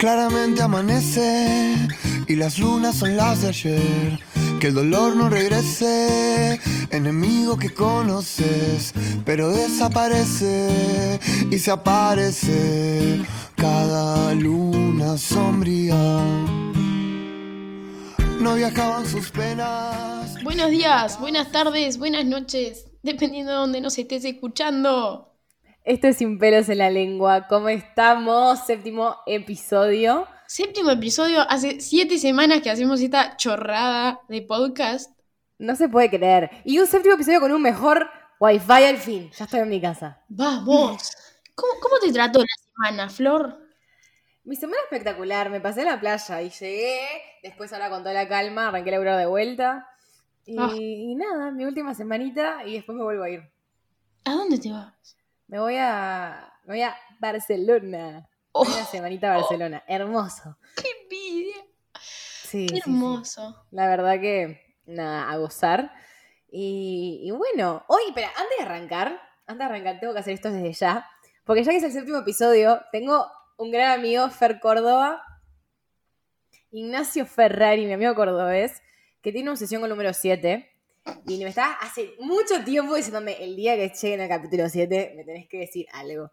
claramente amanece y las lunas son las de ayer. Que el dolor no regrese, enemigo que conoces, pero desaparece y se aparece cada luna sombría. No viajaban sus penas. Buenos días, buenas tardes, buenas noches, dependiendo de dónde nos estés escuchando. Esto es Sin pelos en la lengua. ¿Cómo estamos? Séptimo episodio. Séptimo episodio, hace siete semanas que hacemos esta chorrada de podcast. No se puede creer. Y un séptimo episodio con un mejor wifi al fin. Ya estoy en mi casa. Vamos. ¿Cómo, cómo te trató la semana, Flor? Mi semana espectacular. Me pasé a la playa y llegué. Después ahora con toda la calma arranqué a laburar de vuelta. Y, Ah. y nada, mi última semanita y después me vuelvo a ir. ¿A dónde te vas? Me voy a, me voy a Barcelona. Oh, Una semanita a Barcelona. Hermoso. ¡Qué envidia! Sí, ¡Qué sí, sí. hermoso! La verdad que, nada, a gozar. Y, y bueno, hoy, espera, antes de arrancar, antes de arrancar, tengo que hacer esto desde ya. Porque ya que es el séptimo episodio, tengo un gran amigo, Fer Córdoba, Ignacio Ferrari, mi amigo cordobés, que tiene una sesión con número 7. Y me está hace mucho tiempo diciéndome, el día que lleguen al capítulo 7, me tenés que decir algo.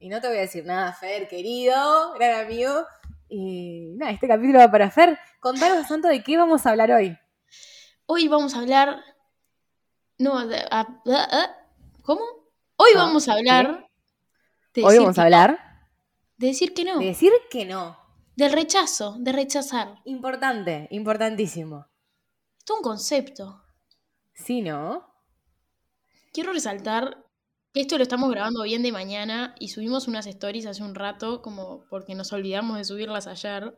Y no te voy a decir nada, Fer, querido, gran amigo. Y nada, este capítulo va para Fer. Contanos, Santo, de qué vamos a hablar hoy. Hoy vamos a hablar. No, de- a- a- a- ¿cómo? Hoy No, vamos a hablar. de Hoy vamos a hablar De decir que no. de decir que no. Del rechazo, de rechazar. Importante, importantísimo. Esto es un concepto. Sí, ¿no? Quiero resaltar que esto lo estamos grabando bien de mañana y subimos unas stories hace un rato, como porque nos olvidamos de subirlas ayer.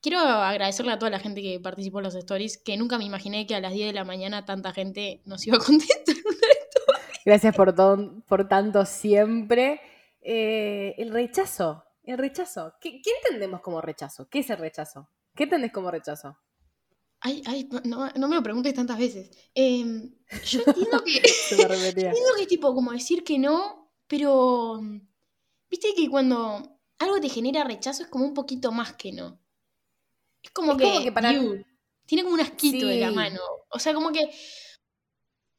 Quiero agradecerle a toda la gente que participó en las stories, que nunca me imaginé que a las 10 de la mañana tanta gente nos iba a contestar. Gracias por, por tanto siempre. Eh, el rechazo, el rechazo. ¿Qué, qué entendemos como rechazo? ¿Qué es el rechazo? ¿Qué entendés como rechazo? Ay, ay, no, no me lo preguntes tantas veces. Em, yo entiendo que, entiendo que es tipo como decir que no, pero mm, viste que cuando algo te genera rechazo es como un poquito más que no. Es como Es que, como que para- "Ew", tiene como un asquito de la Sí. mano. O sea, como que.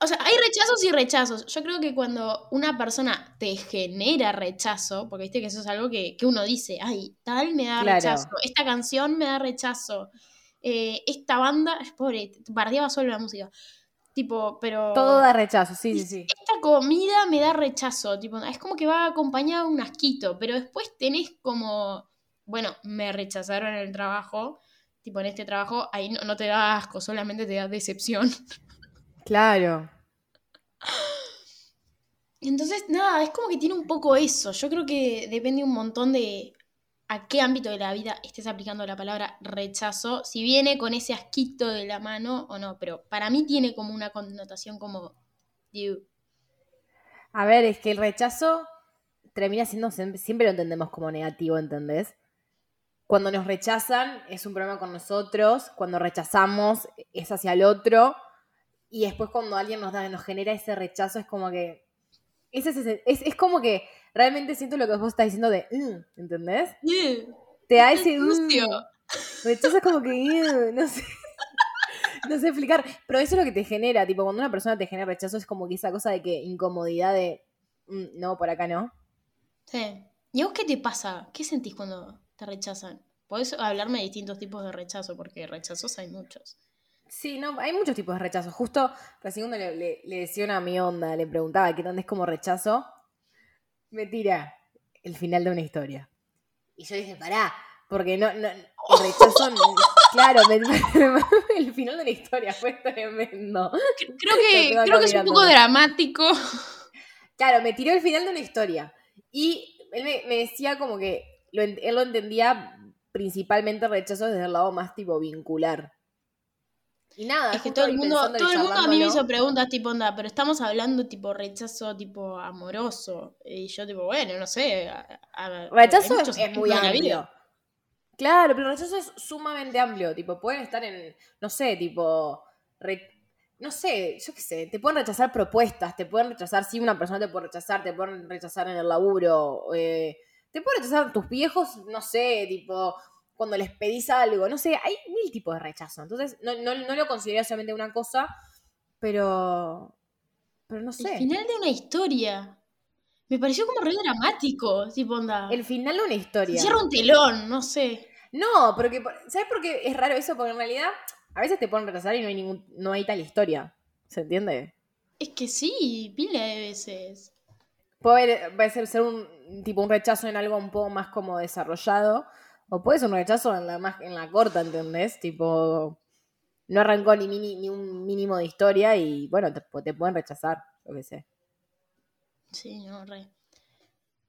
O sea, hay rechazos y rechazos. Yo creo que cuando una persona te genera rechazo, porque viste que eso es algo que, que uno dice, ay, tal me da Claro. rechazo, esta canción me da rechazo, eh, esta banda, pobre, bardeaba solo la música. Tipo, pero. Todo da rechazo, sí, sí, sí. Esta comida me da rechazo, tipo, es como que va acompañado de un asquito, pero después tenés como, bueno, me rechazaron en el trabajo, tipo en este trabajo, ahí no, no te da asco, solamente te da decepción. Claro. Entonces, nada, es como que tiene un poco eso. Yo creo que depende un montón de a qué ámbito de la vida estés aplicando la palabra rechazo, si viene con ese asquito de la mano o no, pero para mí tiene como una connotación como. A ver, es que el rechazo termina siendo, siempre, lo entendemos como negativo, ¿entendés? Cuando nos rechazan es un problema con nosotros, cuando rechazamos es hacia el otro, y después cuando alguien nos da, nos genera ese rechazo es como que. Es, es, es como que realmente siento lo que vos estás diciendo de. "Mm", ¿Entendés? "Ew". Te da Qué ese. sucio. "Mm". Rechazo es como que. "Ew", no sé. No sé explicar, pero eso es lo que te genera, tipo, cuando una persona te genera rechazo es como que esa cosa de que incomodidad de, "Mm, no, por acá no. Sí. ¿Y a vos qué te pasa? ¿Qué sentís cuando te rechazan? Podés hablarme de distintos tipos de rechazo, porque rechazos hay muchos. Sí, no, hay muchos tipos de rechazo. Justo recién le, le- le decía una mi onda, le preguntaba qué tan es como rechazo, me tira el final de una historia. Y yo dije, pará, porque no, no rechazo, no- claro, me- el final de la historia fue tremendo. Creo que, creo que es un poco dramático. Claro, me tiró el final de una historia. Y él me, me decía como que lo él lo entendía principalmente rechazo desde el lado más tipo vincular. Y nada, Es que todo el mundo, todo el mundo a mí me hizo preguntas tipo onda, pero estamos hablando tipo rechazo tipo amoroso. Y yo tipo, bueno, no sé. a- a- Rechazo es, muy amplio. Claro, pero rechazo es sumamente amplio. Tipo, pueden estar en, no sé, tipo, re- no sé, yo qué sé, te pueden rechazar propuestas, te pueden rechazar, sí, una persona te puede rechazar, te pueden rechazar en el laburo, eh, Te pueden rechazar tus viejos, no sé, tipo, cuando les pedís algo, no sé, hay mil tipos de rechazo. Entonces, no, no, no lo considero solamente una cosa, pero. Pero no sé. El final de una historia. Me pareció como re dramático, tipo onda. El final de una historia. Cierra un telón, no sé. No, porque, ¿sabes por qué es raro eso? Porque en realidad a veces te ponen retrasar y no hay ningún, no hay tal historia. ¿Se entiende? Es que sí, pila de veces. Puede ser, ser un tipo un rechazo en algo un poco más como desarrollado. O puede ser un rechazo en la más, en la corta, ¿entendés? Tipo. No arrancó ni, ni un mínimo de historia y bueno, te, te pueden rechazar, yo qué sé. Sí, no, re.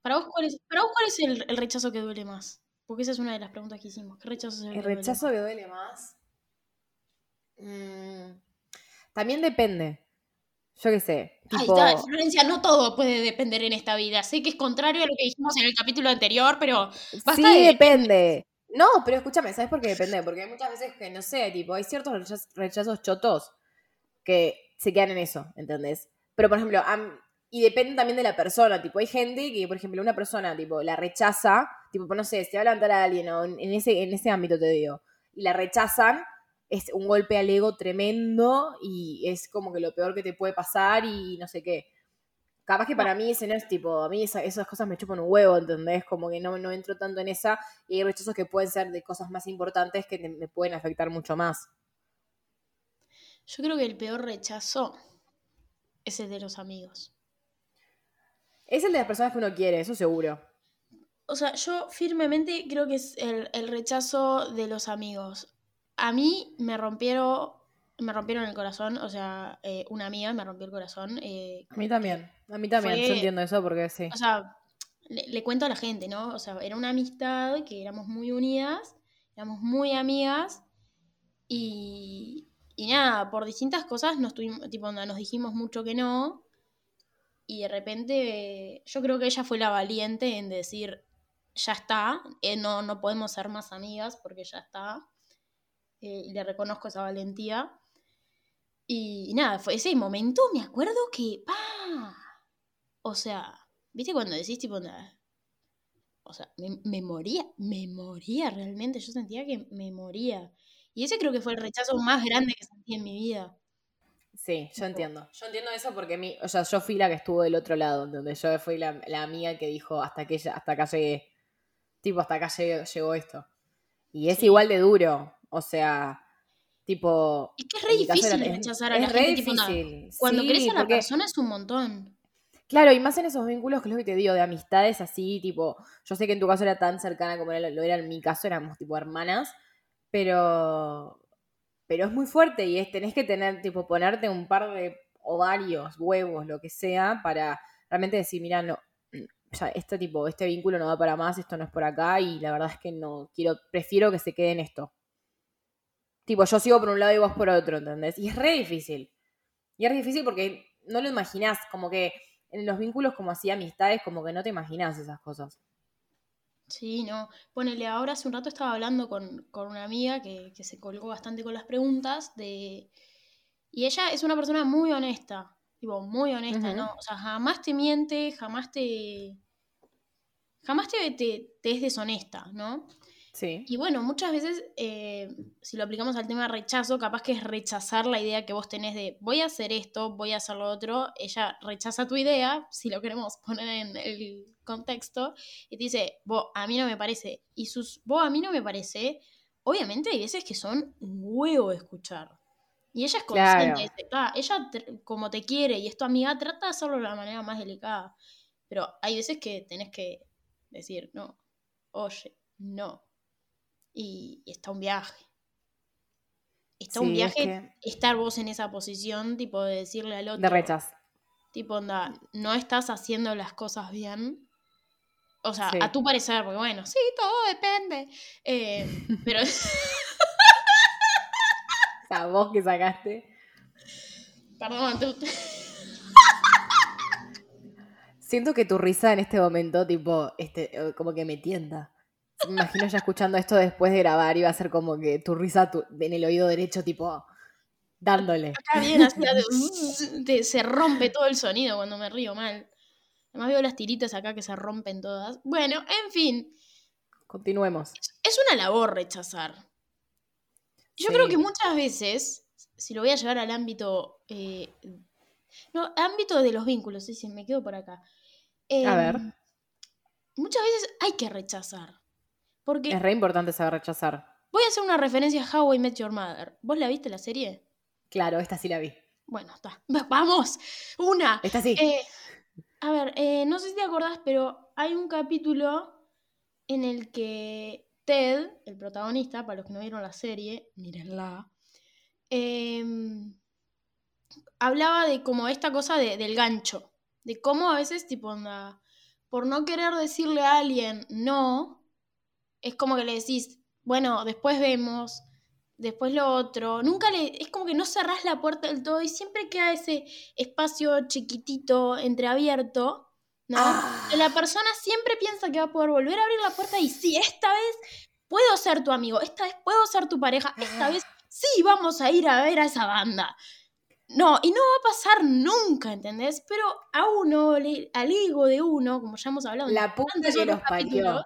¿Para vos cuál es, para vos, cuál es el, rechazo que duele más? Porque esa es una de las preguntas que hicimos. ¿Qué rechazo es el, el rechazo que duele más? Mm, también depende. Yo qué sé. Tipo... Está, Florencia, no todo puede depender en esta vida. Sé que es contrario a lo que dijimos en el capítulo anterior, pero. sí, depende. No, pero escúchame, ¿sabes por qué depende? Porque hay muchas veces que, no sé, tipo, hay ciertos rechazos, chotos que se quedan en eso, ¿entendés? Pero, por ejemplo, y depende también de la persona, tipo, hay gente que, por ejemplo, una persona, tipo, la rechaza, tipo, no sé, se va a levantar a alguien, o en ese, en ese ámbito te digo, y la rechazan, es un golpe al ego tremendo y es como que lo peor que te puede pasar y no sé qué. Capaz que para mí ese no es tipo, a mí esas cosas me chupan un huevo, ¿entendés? Como que no, no entro tanto en esa y hay rechazos que pueden ser de cosas más importantes que me pueden afectar mucho más. Yo creo que el peor rechazo es el de los amigos. Es el de las personas que uno quiere, eso seguro. O sea, yo firmemente creo que es el, el rechazo de los amigos a mí me rompieron, me rompieron el corazón, o sea, eh, una amiga me rompió el corazón. Eh, a mí también, a mí también, yo entiendo eso porque sí. O sea, le, cuento a la gente, ¿no? O sea, era una amistad que éramos muy unidas, éramos muy amigas y, y nada, por distintas cosas nos tuvimos, tipo, nos dijimos mucho que no y de repente yo creo que ella fue la valiente en decir, ya está, eh, no, no podemos ser más amigas porque ya está. Eh, y le reconozco esa valentía. Y, nada, fue ese momento, me acuerdo que, ¡pa! O sea, ¿viste cuando decís tipo, nada? O sea, me, moría, me moría realmente, yo sentía que me moría. Y ese creo que fue el rechazo más grande que sentí en mi vida. Sí, yo entiendo. Yo entiendo eso porque mi, o sea, yo fui la que estuvo del otro lado, donde yo fui la, la amiga que dijo hasta que hasta acá llegué. Tipo, hasta acá llegó, esto. Y es igual de duro. O sea, tipo. Es que es re difícil rechazar a la gente. Difícil. cuando crees a la persona es un montón. Claro, y más en esos vínculos que es lo que te digo, de amistades así, tipo, yo sé que en tu caso era tan cercana como lo era en mi caso, éramos tipo hermanas, pero, pero es muy fuerte y es, tenés que tener, tipo, ponerte un par de ovarios, huevos, lo que sea, para realmente decir, mira, no, ya este tipo, este vínculo no va para más, esto no es por acá y la verdad es que no quiero, prefiero que se quede en esto. Tipo, yo sigo por un lado y vos por otro, ¿entendés? Y es re difícil. Y es re difícil porque no lo imaginás, como que en los vínculos como así, amistades, como que no te imaginás esas cosas. Sí, no. Ponele, ahora hace un rato estaba hablando con, una amiga que, se colgó bastante con las preguntas de... Y ella es una persona muy honesta, tipo, muy honesta, ¿no? O sea, jamás te miente, jamás te... Jamás te, te, te es deshonesta, ¿no? Y bueno, muchas veces, eh, si lo aplicamos al tema de rechazo, capaz que es rechazar la idea que vos tenés de voy a hacer esto, voy a hacer lo otro. Ella rechaza tu idea, si lo queremos poner en el contexto, y te dice, vos a mí no me parece. Y sus vos a mí no me parece, obviamente hay veces que son un huevo de escuchar. Y ella es consciente claro. ella como te quiere y es tu amiga, trata de hacerlo de la manera más delicada. Pero hay veces que tenés que decir, no, oye, no y, está un viaje. Está un viaje estar vos en esa posición, tipo de decirle al otro. De rechazo. Tipo, onda, no estás haciendo las cosas bien. O sea, a tu parecer, porque bueno, sí, todo depende. Eh, pero. sea, vos que sacaste. Perdón, tú. Siento que tu risa en este momento, tipo, este, como que me tienda. Me imagino ya escuchando esto después de grabar va a ser como que tu risa en el oído derecho, tipo, dándole. Está bien, así se rompe todo el sonido cuando me río mal. Además veo las tiritas acá que se rompen todas. Bueno, en fin, Continuemos. es una labor rechazar. Yo Sí. creo que muchas veces, si lo voy a llevar al ámbito... eh, no, ámbito de los vínculos, sí, sí, me quedo por acá. A ver. Em, Muchas veces hay que rechazar. Porque Es re importante saber rechazar. voy a hacer una referencia a How I Met Your Mother. ¿Vos la viste la serie? Claro, esta sí la vi. Bueno, está. Va- ¡Vamos! Una. Esta sí. Eh, a ver, eh, no sé si te acordás, pero hay un capítulo en el que Ted, el protagonista, para los que no vieron la serie, mírenla, em, hablaba de como esta cosa de- del gancho, de cómo a veces, tipo, onda, por no querer decirle a alguien no, es como que le decís, bueno, después vemos, después lo otro, nunca le, es como que no cerrás la puerta del todo y siempre queda ese espacio chiquitito, entreabierto, ¿no? Ah. La persona siempre piensa que va a poder volver a abrir la puerta y sí, esta vez puedo ser tu amigo, esta vez puedo ser tu pareja, esta Ah. vez sí vamos a ir a ver a esa banda. No, y no va a pasar nunca, ¿entendés? Pero a uno, le- al ego de uno, como ya hemos hablado La puta que los parió. capítulos,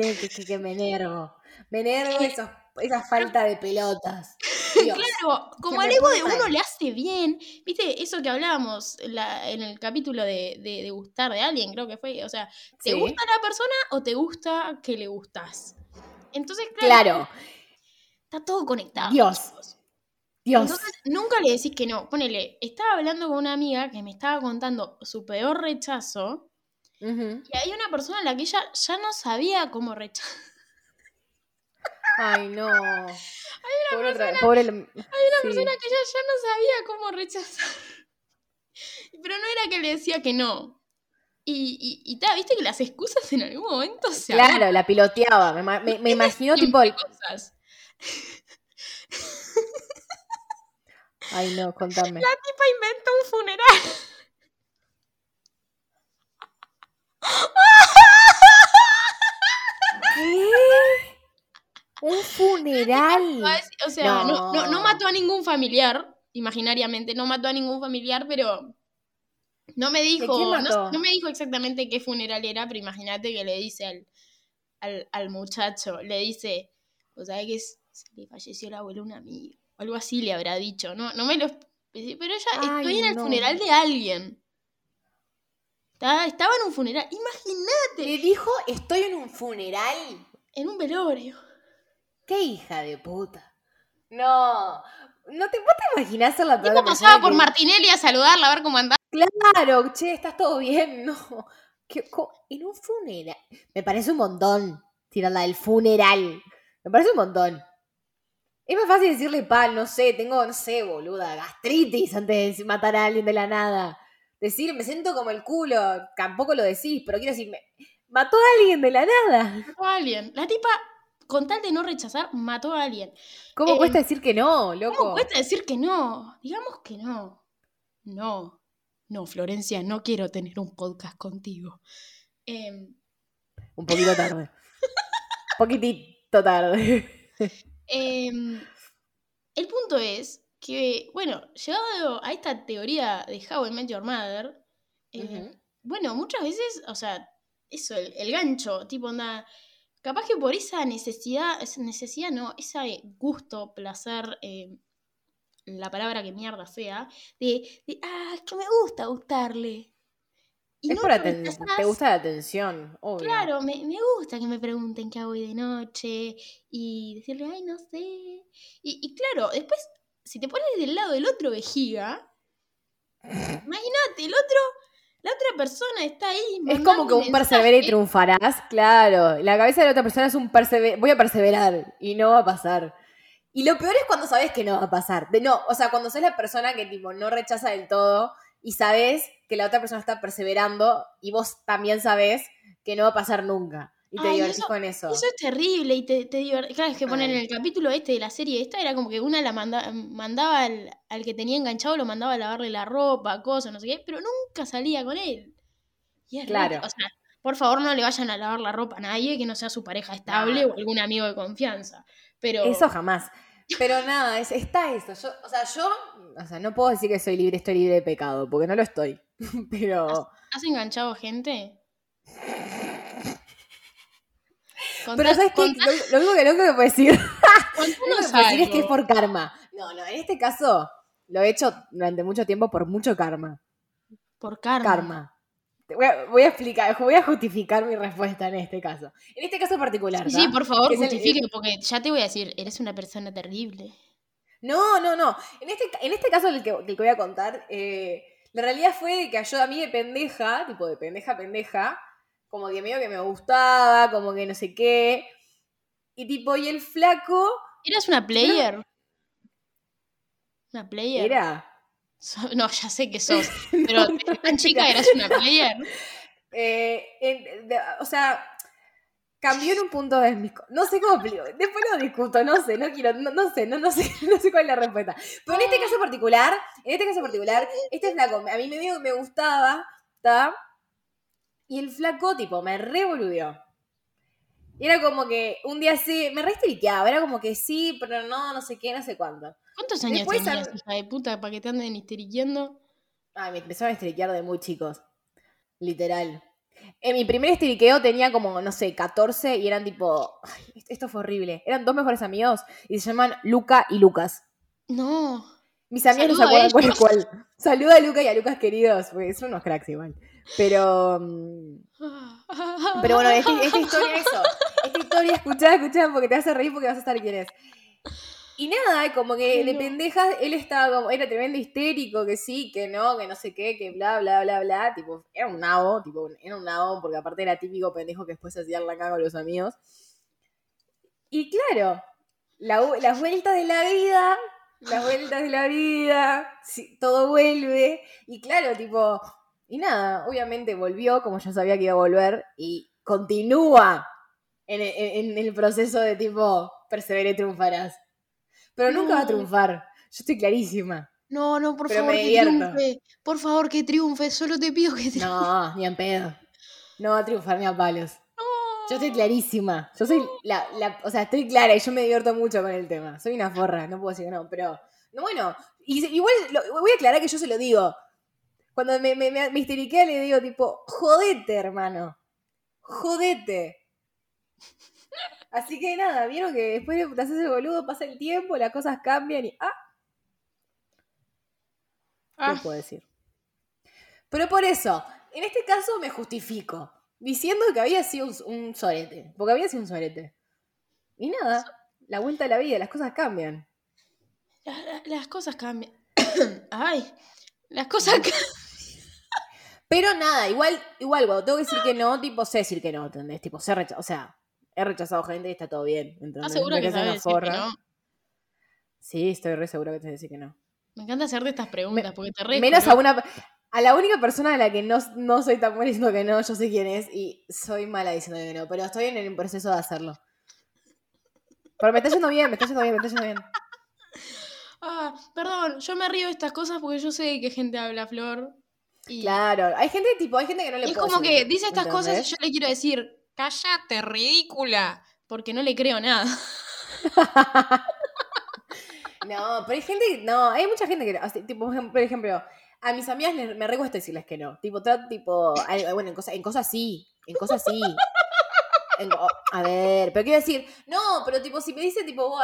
Qué me enervo. Me enervo esos- esa falta de pelotas. Dios. Claro, como Que al ego de uno le hace bien, viste, eso que hablábamos en la- en el capítulo de, de- de gustar de alguien, creo que fue, o sea, ¿te Sí. gusta la persona o te gusta que le gustas? Entonces, claro, Claro, está todo conectado. Dios. chicos. Dios. Entonces, nunca le decís que no. Ponele, estaba hablando con una amiga que me estaba contando su peor rechazo Y hay una persona a la que ella ya no sabía cómo rechazar. Ay, no. pobre otra- pobre el- Hay una sí. persona que ella ya no sabía cómo rechazar. Pero no era que le decía que no. Y, y, y ta, viste que las excusas en algún momento se Claro, la piloteaba. Me, me, me imagino tipo el... cosas. Ay, no, contame. La tipa inventó un funeral. ¿Qué? ¿Un O sea, no. No, no No. mató a ningún familiar, imaginariamente, no mató a ningún familiar, pero no me dijo, no, me dijo exactamente qué funeral era, pero imagínate que le dice al, al, al muchacho, le dice, o sea, que se le falleció el abuelo a un amigo, o algo así le habrá dicho, no, no me lo... Pero ella, Ay, estoy en el no. funeral de alguien. Estaba, estaba en un funeral, imagínate, Le dijo, estoy en un funeral. en un velorio. ¡Qué hija de puta! No, no te, ¿vos te imaginás ser la Tipo la pasaba persona por que- Martinelli a saludarla, a ver cómo andaba. Claro, che, ¿estás todo bien? No. ¿Qué en un funeral. Me parece un montón tirarla del funeral. Me parece un montón. Es más fácil decirle pal, no sé, tengo, no sé, boluda, gastritis antes de matar a alguien de la nada. Decir, me siento como el culo, tampoco lo decís, pero quiero decir, me, mató a alguien de la nada. Mató a alguien. La tipa, con tal de no rechazar, mató a alguien. ¿Cómo Eh, cuesta decir que no, loco? ¿Cómo cuesta decir que no? Digamos que no. No. No, Florencia, no quiero tener un podcast contigo. Em, Un poquito tarde. Poquitito tarde. em, el punto es que, bueno, llegado a esta teoría de How I Met Your Mother, eh, bueno, muchas veces, o sea, eso, el, el gancho, tipo, onda, capaz que por esa necesidad, esa necesidad no, ese gusto, placer, eh, la palabra que mierda sea, de, de, ah, es que me gusta gustarle. Y es no por lo aten- rechazás. te gusta la atención, obvio. Claro, me, me gusta que me pregunten qué hago hoy de noche y decirle, ay, no sé. Y, y claro, después, si te pones del lado del otro vejiga, imagínate, el otro, la otra persona está ahí. Es como que un persevera y triunfarás, claro. La cabeza de la otra persona es un persever voy a perseverar y no va a pasar. Y lo peor es cuando sabes que no va a pasar. De no, o sea, cuando sos la persona que tipo no rechaza del todo y sabes que la otra persona está perseverando y vos también sabés que no va a pasar nunca. Y te Ay, divertís eso- con eso. Eso es terrible y te, te Claro, es que ponen en el capítulo este de la serie esta, era como que una la manda- mandaba al, al que tenía enganchado, lo mandaba a lavarle la ropa, cosas, no sé qué, pero nunca salía con él. Y es re- Claro. o sea, por favor no le vayan a lavar la ropa a nadie que no sea su pareja estable No. o algún amigo de confianza. Pero Eso jamás. Pero nada, es- está eso. Yo, o sea, yo, o sea, no puedo decir que soy libre, estoy libre de pecado, porque no lo estoy. Pero. ¿Has enganchado gente? Pero ¿sabes qué? Lo, lo único que me puedo decir, lo que puedo decir es que es por karma. No, no, en este caso lo he hecho durante mucho tiempo por mucho karma. Por karma. Karma. Voy a, voy a explicar, voy a justificar mi respuesta en este caso. En este caso particular. Sí, por favor, el- justifique, porque ya te voy a decir, eres una persona terrible. No, no, no. En este, en este caso del que, que voy a contar, eh, la realidad fue que yo a mí de pendeja, tipo de pendeja pendeja, como que medio que me gustaba, como que no sé qué. Y tipo, y el flaco ¿Eras una player? ¿Una player? era. So- No, ya sé que sos, pero desde tan chica eras una player. eh, en- de- o sea, cambió en un punto de mis... No sé cómo. Después lo discuto, no sé, no quiero, no, no sé, no, no sé, no sé cuál es la respuesta. Pero en este caso particular, en este caso particular, este flaco, a mí me, me gustaba, ¿está? Y el flaco, tipo, me revoludió. Y era como que un día sí, me restriqueaba, era como que sí, pero no, no sé qué, no sé cuánto. ¿Cuántos años Después tenías, hija de puta, para que te anden histeriqueando? Ay, me empezaron a estriquear de muy chicos. Literal. En mi primer estriqueo tenía como, no sé, 14 y eran tipo. ay, esto fue horrible. Eran dos mejores amigos y se llaman Luca y Lucas. No. Mis amigos no se acuerdan cuál es cuál. Saluda a Luca y a Lucas queridos, porque son unos cracks igual. Pero. mm, Pero bueno, esta, esta historia, eso. Esta historia, escuchá, escuchá, porque te vas a reír porque vas a saber quién es. Y nada, como que de pendejas, él estaba como, era tremendo histérico, que sí, que no, que no sé qué, que bla, bla, bla, bla. Tipo, era un nabo, tipo, era un nabo, porque aparte era típico pendejo que después hacía la caga con los amigos. Y claro, la las vueltas de la vida, las vueltas de la vida, sí, todo vuelve. Y claro, tipo, y nada, obviamente volvió, como yo sabía que iba a volver, y continúa en, en- en el proceso de tipo, persevere, triunfarás. Pero nunca va a triunfar, yo estoy clarísima. No, no, por Pero favor, que triunfe. Por favor, que triunfe. Solo te pido que triunfe. No, ni en pedo. No va a triunfar ni a palos. Yo estoy clarísima. Yo soy la, la- o sea, estoy clara y yo me divierto mucho con el tema. Soy una forra, no puedo decir que no, pero no, bueno, y igual lo- voy a aclarar que yo se lo digo. Cuando me, me, me, me histeriquea le digo tipo, jodete, hermano. Jodete. Así que nada, vieron que después de haces el boludo, pasa el tiempo, las cosas cambian y. Ah, ¿qué Ah, puedo decir? Pero por eso, en este caso me justifico, diciendo que había sido un, un sorete, porque había sido un sorete. Y nada, la vuelta a la vida, las cosas cambian. la- la- las cosas cambian. Ay, las cosas cambian. Pero nada, igual, igual, cuando tengo que decir que no, tipo, sé decir que no, ¿entendés? Tipo, sé recha- o sea, he rechazado gente y está todo bien, ¿entendés? ¿Estás segura No que sabes decir que no? Sí, estoy re segura que te decir que no. Me encanta hacerte estas preguntas porque te re Menos a una. A la única persona a la que no, no soy tan buena diciendo que no, yo sé quién es y soy mala diciendo que no, pero estoy en el proceso de hacerlo. Pero me está yendo bien, me está yendo bien, me está yendo bien. Ah, perdón, yo me río de estas cosas porque yo sé qué gente habla, Flor. Y, Claro, hay gente tipo, hay gente que no le y es como que dice estas cosas y yo le quiero decir, cállate, ridícula. Porque no le creo nada. No, pero hay gente, no, hay mucha gente que, así, tipo, por ejem- por ejemplo, a mis amigas les- me recuesta decirles que no. Tipo, trato, tipo, bueno, en cosas, en cosas sí, en cosas sí. A ver, pero quiero decir, no, pero tipo, si me dice, tipo, vos,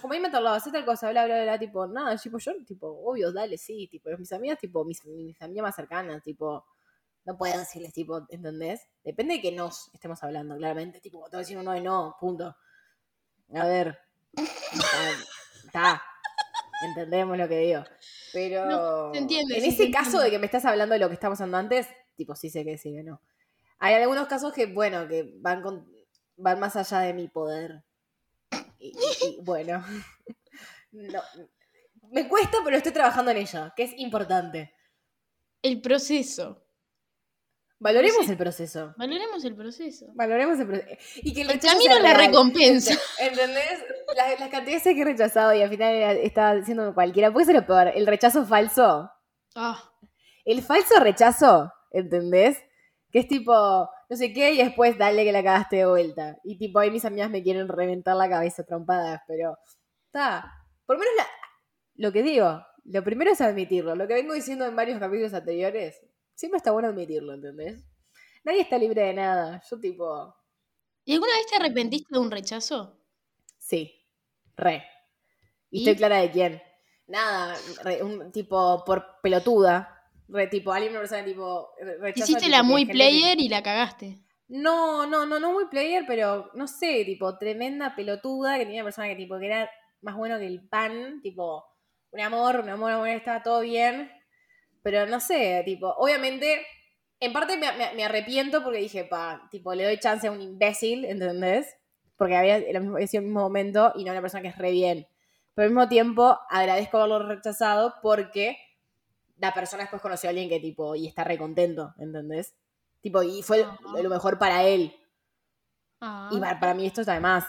como ahí me hacer tal cosa, bla, bla, bla, tipo, nada, tipo, yo, tipo, obvio, dale, sí, tipo, mis amigas, tipo, mis, mis amigas más cercanas, tipo, no puedo decirles, tipo, ¿entendés? Depende de que nos estemos hablando, claramente, tipo, te voy a decir un no y no, punto. A ver, está, entendemos lo que digo. Pero No, se entiende, en ese se caso entiende. de que me estás hablando de lo que estamos hablando antes, tipo, sí sé que sí, que no. Hay algunos casos que, bueno, que van, con, van más allá de mi poder. Y, y- y, bueno, no, me cuesta, pero estoy trabajando en ello, que es importante. El proceso. Valoremos Sí. el proceso. Valoremos el proceso. Valoremos el proceso. Y que el, El rechazo camino la real. recompensa. ¿Entendés? Las, las cantidades que he rechazado y al final estaba diciendo cualquiera. Puede ser lo peor. El rechazo falso. Ah, El falso rechazo, ¿entendés? Que es tipo, no sé qué, y después dale que la cagaste de vuelta. Y tipo, ahí mis amigas me quieren reventar la cabeza trompadas, pero está. Por lo menos la- lo que digo, lo primero es admitirlo. Lo que vengo diciendo en varios capítulos anteriores, Siempre está bueno admitirlo, ¿entendés? Nadie está libre de nada. Yo tipo, ¿Y alguna vez te arrepentiste de un rechazo? sí, re. Y, ¿Y? estoy clara de quién. Nada, re- un tipo por pelotuda. Re, tipo, alguien, una persona tipo. rechaza, Hiciste tipo, la muy player y la cagaste. No, no, no, no muy player, pero no sé, tipo, tremenda pelotuda que tenía una persona que tipo que era más bueno que el pan, tipo, un amor, un amor, un amor, estaba todo bien. Pero no sé, tipo, obviamente, en parte me, me- me arrepiento porque dije, pa, tipo, le doy chance a un imbécil, ¿entendés? Porque había mismo, sido el mismo momento y no a una persona que es re bien. Pero al mismo tiempo, agradezco haberlo rechazado porque la persona después conoció a alguien que, tipo, y está re contento, ¿entendés? Tipo, y fue Ajá. lo mejor para él. Ah, Y para, para mí esto está de más.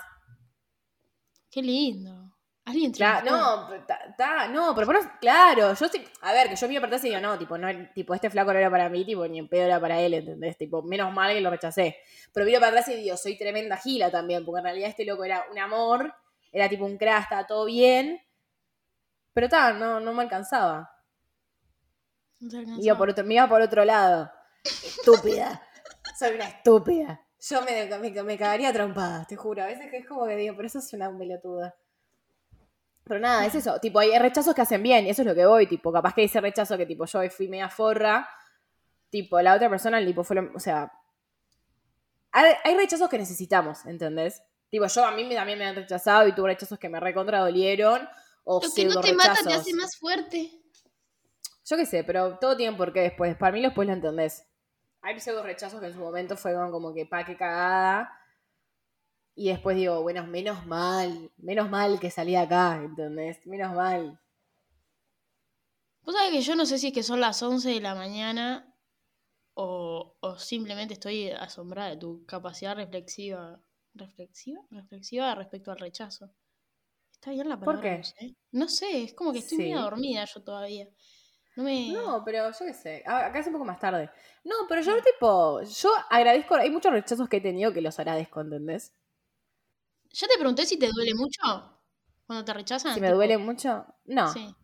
qué lindo. Alguien Claro, no, pero ta- ta- no, pero por eso- claro, yo estoy, a ver, que yo me apartase y digo, no, tipo, no, tipo, este flaco no era para mí, tipo, ni en pedo era para él, ¿entendés? Tipo, menos mal que lo rechacé. Pero miro para atrás y digo, soy tremenda gila también, porque en realidad este loco era un amor, era tipo un crash, estaba todo bien, pero ta, no, no me alcanzaba. Alcanzó. Iba por otro, me iba por otro lado. Estúpida. Soy una estúpida. Yo me, me, me cagaría a trompadas, te juro. A veces que es como que digo, pero eso es una pelotuda. Pero nada, es eso. Tipo, hay rechazos que hacen bien, y eso es lo que voy. Tipo, capaz que ese rechazo que tipo yo fui media forra, tipo, la otra persona, tipo, fue lo, O sea. Hay, hay rechazos que necesitamos, ¿entendés? Tipo, yo a mí me- también me han rechazado y tuve rechazos que me recontra dolieron. O Lo que no te mata te hace más fuerte. Yo qué sé, pero todo tiene por qué después. Para mí después lo entendés. Hay pseudo rechazos que en su momento fueron como que pa, qué cagada. Y después digo, bueno, menos mal, menos mal que salí de acá, ¿entendés? Menos mal. Vos sabés que yo no sé si es que son las 11 de la mañana o, o simplemente estoy asombrada de tu capacidad reflexiva. ¿Reflexiva? Reflexiva respecto al rechazo. Está bien la ¿Por palabra. qué? No sé. No sé, es como que estoy Sí. medio dormida yo todavía. No me. No, pero yo qué sé. Acá es un poco más tarde. No, pero yo tipo, yo agradezco, hay muchos rechazos que he tenido que los agradezco, ¿entendés? Ya te pregunté si te duele mucho cuando te rechazan. Si me duele mucho, no. Sí.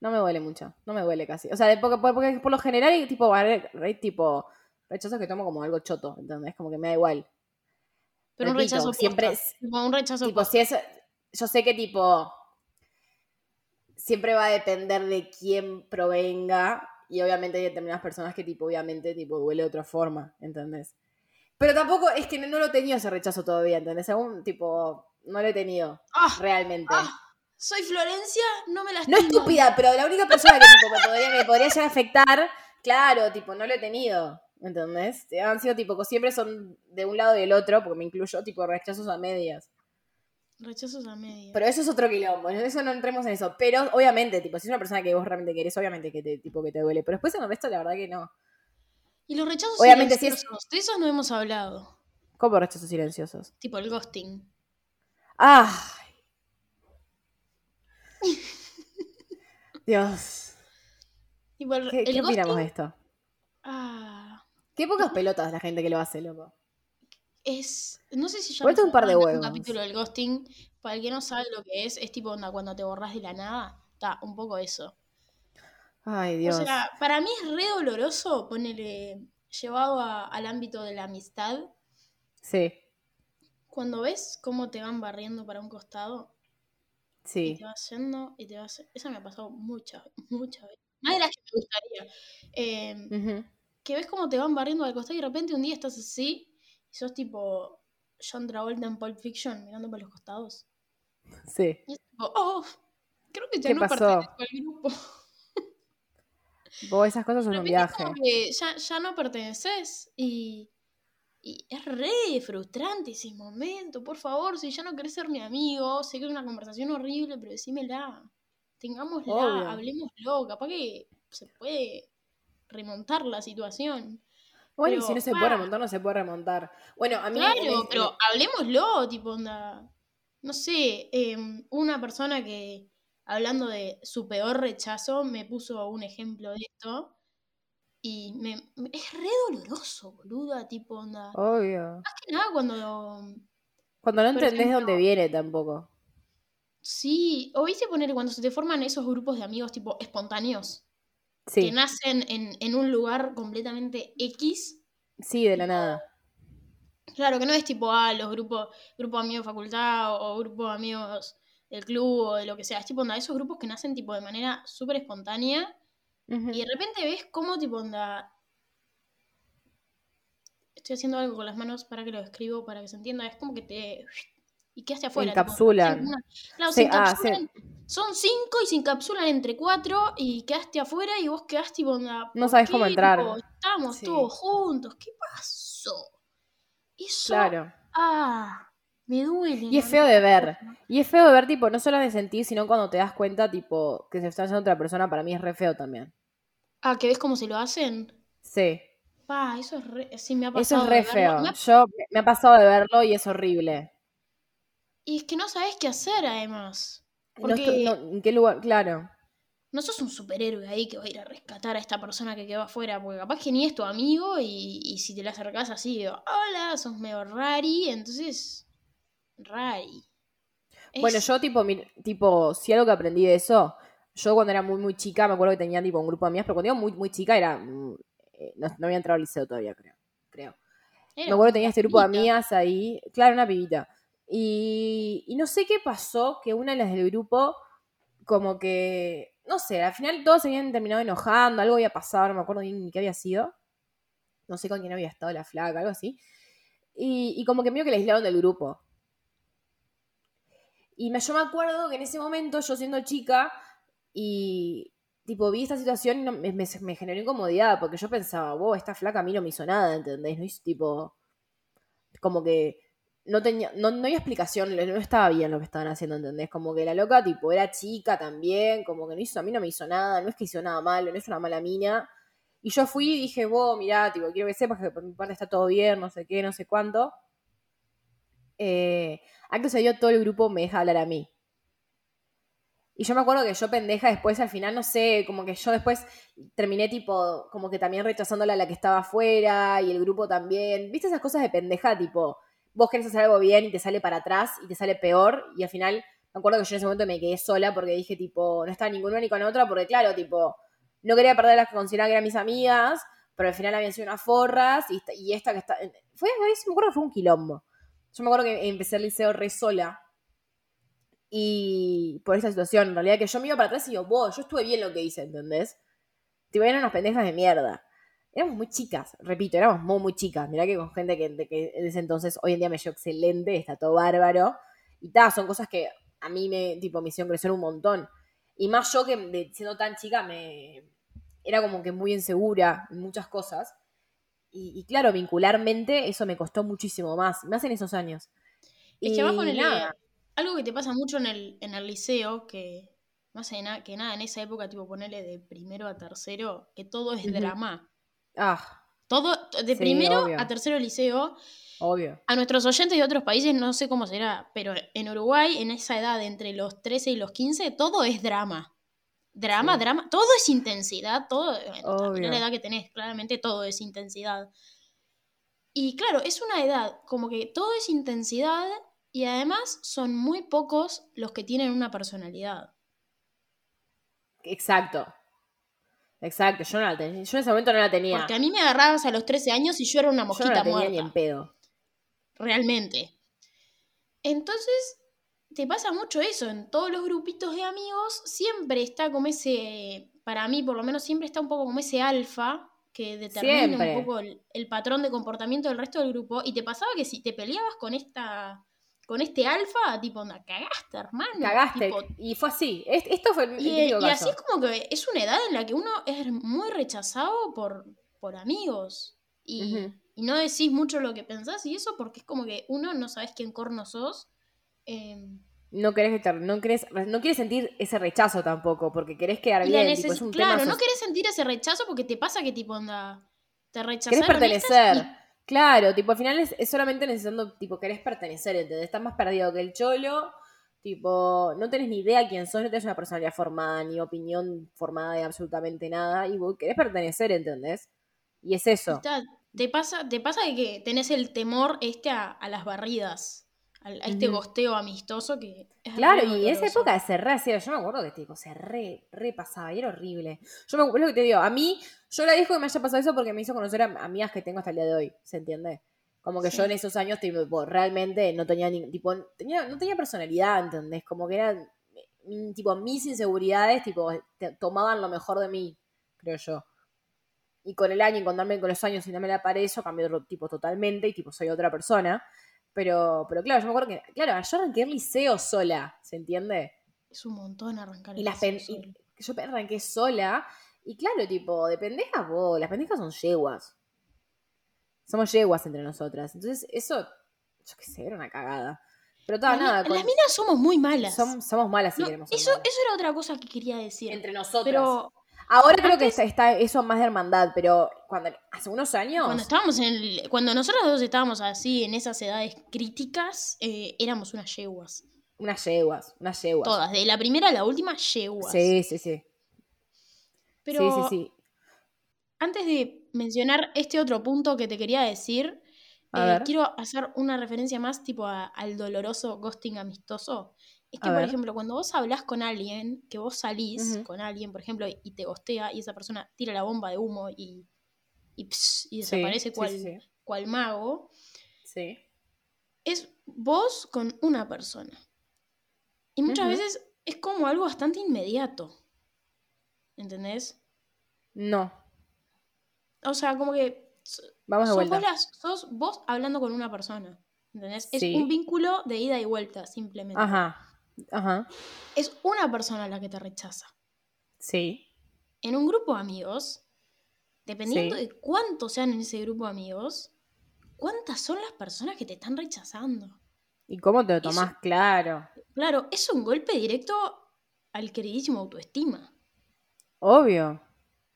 No me duele mucho, no me duele casi. O sea, de- porque, porque por lo general hay tipo, hay- tipo rechazos que tomo como algo choto, ¿entendés? Como que me da igual. Pero un rechazo siempre posta. es- Tipo, un rechazo Tipo, posta. si es. Yo sé que tipo. Siempre va a depender de quién provenga. Y obviamente hay determinadas personas que tipo, obviamente, tipo, duele de otra forma, ¿entendés? Pero tampoco es que no, lo he tenido ese rechazo todavía, ¿entendés? Aún, tipo, no lo he tenido ¡Ah! realmente. ¡Ah! Soy Florencia, no me las No estúpida, pero la única persona que tipo, me, podría, me podría llegar a afectar, claro, tipo, no lo he tenido, ¿entendés? Han sido tipo, siempre son de un lado y del otro, porque me incluyo, tipo, rechazos a medias. Rechazos a media. Pero eso es otro quilombo, eso no entremos en eso. Pero obviamente, tipo, si es una persona que vos realmente querés, obviamente que te, tipo, que te duele. Pero después en el resto, la verdad que no. Y los rechazos Obviamente, si es- silenciosos, de esos no hemos hablado. ¿Cómo rechazos silenciosos? Tipo el ghosting. ¡Ay! Dios. Tipo el, ¿Qué, el qué ghosting- esto? Ah, Qué pocas pelotas la gente que lo hace, loco. Es. No sé si ya. Nos un par de huevos. Un capítulo del ghosting. Para el que no sabe lo que es, es tipo onda cuando te borras de la nada. Está un poco eso. Ay, Dios. O sea, para mí es re doloroso ponerle. Llevado a- al ámbito de la amistad. sí, Cuando ves cómo te van barriendo para un costado y sí. te vas yendo y te vas. Eso me ha pasado muchas, muchas veces. Más de las que me gustaría. Eh, Ujú. que ves cómo te van barriendo al costado y de repente un día estás así y sos tipo John Travolta en Pulp Fiction mirando para los costados. Sí. Y es tipo, oh, creo que ya ¿Qué no pertenezco al grupo. Vos, esas cosas son un viaje. que ya, ya no perteneces y, y es re frustrante ese momento. Por favor, si ya no querés ser mi amigo, sé que es una conversación horrible, pero decímela. Tengámosla, Obvio. hablemoslo. Capaz que se puede remontar la situación. Bueno, y si no se puede remontar, no se puede remontar. Bueno, a mí. Claro, el- pero hablemoslo, tipo, onda. No sé, em, una persona que, hablando de su peor rechazo, me puso un ejemplo de esto. Y me, me- es re doloroso, boluda, tipo, onda. Obvio. Más que nada cuando. Cuando no entendés de ejemplo- dónde viene tampoco. Sí, o viste poner cuando se te forman esos grupos de amigos, tipo, espontáneos. Sí, que nacen en, en un lugar completamente X. sí, de la nada. Claro, que no es tipo, ah, los grupos, grupo de amigos de facultad o, o grupo de amigos del club o de lo que sea. Es tipo, onda, esos grupos que nacen tipo de manera súper espontánea y de repente ves cómo tipo, onda... Estoy haciendo algo con las manos para que lo escribo, para que se entienda. Es como que te... Y quedaste afuera. tipo, Encapsulan. Claro, se ah, encapsulan. Son cinco y se encapsulan entre cuatro y quedaste afuera y vos quedaste tipo, No ¿por sabes cómo qué? entrar. Tipo, Estamos Sí. todos juntos. ¿Qué pasó? Eso... Claro. Ah, me duele. Y es feo de ver. Y es feo de ver, tipo, no solo de sentir, sino cuando te das cuenta, tipo, que se está haciendo otra persona, para mí es re feo también. Ah, que ves cómo se lo hacen. Sí. Pa, eso es re... Sí, me ha Eso pasado. es de re feo. Me ha- Yo me ha pasado de verlo y es horrible. Y es que no sabes qué hacer, además. Porque no, ¿En qué lugar? Claro. no sos un superhéroe ahí que va a ir a rescatar a esta persona que quedó afuera, porque capaz que ni es tu amigo y, y si te la acercás así, digo, hola, sos medio rari, entonces, rari. Es- Bueno, yo tipo, mi- tipo, si algo que aprendí de eso, yo cuando era muy, muy chica, me acuerdo que tenía tipo un grupo de amigas, pero cuando digo muy, muy chica era, eh, no, no había entrado al liceo todavía, creo. creo. era Me acuerdo que tenía este grupo de amigas ahí, claro, una pibita. Y, no sé qué pasó, que una de las del grupo, como que, no sé, al final todos se habían terminado enojando, algo había pasado, no me acuerdo ni qué había sido. No sé con quién había estado la flaca, algo así. Y, como que medio que la aislaron del grupo. Y yo me acuerdo que en ese momento, yo siendo chica, y tipo vi esta situación y me- me generó incomodidad, porque yo pensaba, wow, esta flaca a mí no me hizo nada, ¿entendés? No hizo tipo. Como que no tenía. No, no había explicación, no estaba bien lo que estaban haciendo, ¿entendés? Como que la loca, tipo, era chica también, como que no hizo, a mí no me hizo nada, no es que hizo nada malo, no es una mala mina. Y yo fui y dije, wow, mirá, tipo, quiero que sepas que por mi parte está todo bien, no sé qué, no sé cuánto. Eh, acto se dio todo el grupo me deja hablar a mí. Y yo me acuerdo que yo pendeja después al final, no sé, como que yo después terminé tipo, como que también rechazándola a la que estaba afuera y el grupo también. ¿Viste esas cosas de pendeja? Tipo, vos querés hacer algo bien y te sale para atrás y te sale peor. Y al final, me acuerdo que yo en ese momento me quedé sola porque dije tipo, no estaba ninguna ni con otra porque claro, tipo, no quería perder las que consideraba que eran mis amigas, pero al final habían sido unas forras y, esta- y esta que está... Fue, me acuerdo que fue un quilombo. Yo me acuerdo que empecé el liceo re sola. Y por esta situación, en realidad, que yo me iba para atrás y digo, vos, yo estuve bien lo que hice, ¿entendés? Tipo, eran unas pendejas de mierda. Éramos muy chicas, repito, éramos muy, muy chicas. Mirá que con gente que, de que en ese entonces, hoy en día me llevo excelente, está todo bárbaro. Y tal, son cosas que a mí me, tipo, me hicieron crecer un montón. Y más yo que de- siendo tan chica me era como que muy insegura en muchas cosas. Y, y claro, vincularmente eso me costó muchísimo más, más en esos años. Es que vas Y con el, nada, algo que te pasa mucho en el, en el liceo, que más de na- que nada, en esa época, tipo, ponerle de primero a tercero, que todo es drama. Ah, Todo, de Sí, primero obvio. a tercero liceo, obvio. a nuestros oyentes de otros países no sé cómo será, pero en Uruguay, en esa edad, entre los 13 y los 15, todo es drama. Drama, Sí. drama, todo es intensidad, todo, también Obvio. la edad que tenés, claramente todo es intensidad. Y claro, es una edad como que todo es intensidad y además son muy pocos los que tienen una personalidad. Exacto. Exacto, yo no la tenía. Yo en ese momento no la tenía. Porque a mí me agarrabas a los 13 años y yo era una yo no mosquita la tenía muerta. ni en pedo. realmente. Entonces, te pasa mucho eso, en todos los grupitos de amigos siempre está como ese, para mí por lo menos siempre está un poco como ese alfa que determina Siempre. un poco el, el patrón de comportamiento del resto del grupo y te pasaba que si te peleabas con esta con este alfa, tipo, onda, cagaste, hermano. Cagaste. tipo, y fue así. Es- Esto fue el, el y, típico y caso. así es como que es una edad en la que uno es muy rechazado por, por amigos. Y, no decís mucho lo que pensás y eso porque es como que uno no sabes quién corno sos. eh, No querés, que te- no, querés, no quieres sentir ese rechazo tampoco, porque querés quedar bien. tipo, es un claro, tema no querés sentir ese rechazo porque te pasa que tipo onda. Te Querés rechazaron estas pertenecer. Claro, tipo, al final es, solamente necesitando, tipo, querés pertenecer, ¿entendés? Estás más perdido que el cholo, tipo, no tenés ni idea quién sos, no tenés una personalidad formada, ni opinión formada de absolutamente nada, y vos querés pertenecer, ¿entendés? Y es eso. te pasa, te pasa que tenés el temor este a, a las barridas. A este Ujú. gosteo amistoso que es Claro, y esa época se re hacía, yo me acuerdo que tipo, se re, re pasaba y era horrible. Yo me, lo que te digo, a mí, yo le dejo que me haya pasado eso porque me hizo conocer a amigas que tengo hasta el día de hoy, ¿se entiende? Como que yo en esos años tipo, realmente no tenía ni, tipo, tenía, no tenía personalidad, ¿entendés? Como que eran, mi- tipo, mis inseguridades, tipo, te- tomaban lo mejor de mí, creo yo. Y con el año, encontrarme con los años y no me la paré, eso cambió otro tipo totalmente y tipo soy otra persona. Pero, pero claro, yo me acuerdo que, claro, yo arranqué el liceo sola, ¿se entiende? Es un montón arrancar Y el las liceo y yo arranqué sola. Y claro, tipo, de pendejas vos, las pendejas son yeguas. Somos yeguas entre nosotras. Entonces, eso, yo qué sé, era una cagada. Pero toda Las mi- nada, Las con- minas somos muy malas. som- somos malas si No, queremos eso, malas. eso era otra cosa que quería decir. Entre nosotras. Pero Ahora creo que está, está eso más de hermandad, pero cuando hace unos años. cuando estábamos en el- cuando nosotros dos estábamos así en esas edades críticas, eh, éramos unas yeguas. Unas yeguas, unas yeguas. Todas, de la primera a la última, yeguas. Sí, sí, sí. Pero Sí, sí, sí. antes de mencionar este otro punto que te quería decir, eh, quiero hacer una referencia más tipo a- al doloroso ghosting amistoso. Es que, A por ver. ejemplo, cuando vos hablas con alguien, que vos salís con alguien, por ejemplo, y te gostea y esa persona tira la bomba de humo y, y, desaparece sí, cual, sí, sí. cual mago, Sí. es vos con una persona. Y muchas veces es como algo bastante inmediato. ¿Entendés? No. O sea, como que Vamos de sos, vuelta. vos, las- sos vos hablando con una persona. ¿Entendés? Es un vínculo de ida y vuelta, simplemente. Ajá. Ajá. Es una persona la que te rechaza. Sí. En un grupo de amigos, dependiendo Sí. de cuántos sean en ese grupo de amigos, ¿cuántas son las personas que te están rechazando? ¿Y cómo te lo Eso- tomás? Claro. Claro, es un golpe directo al queridísimo autoestima. Obvio.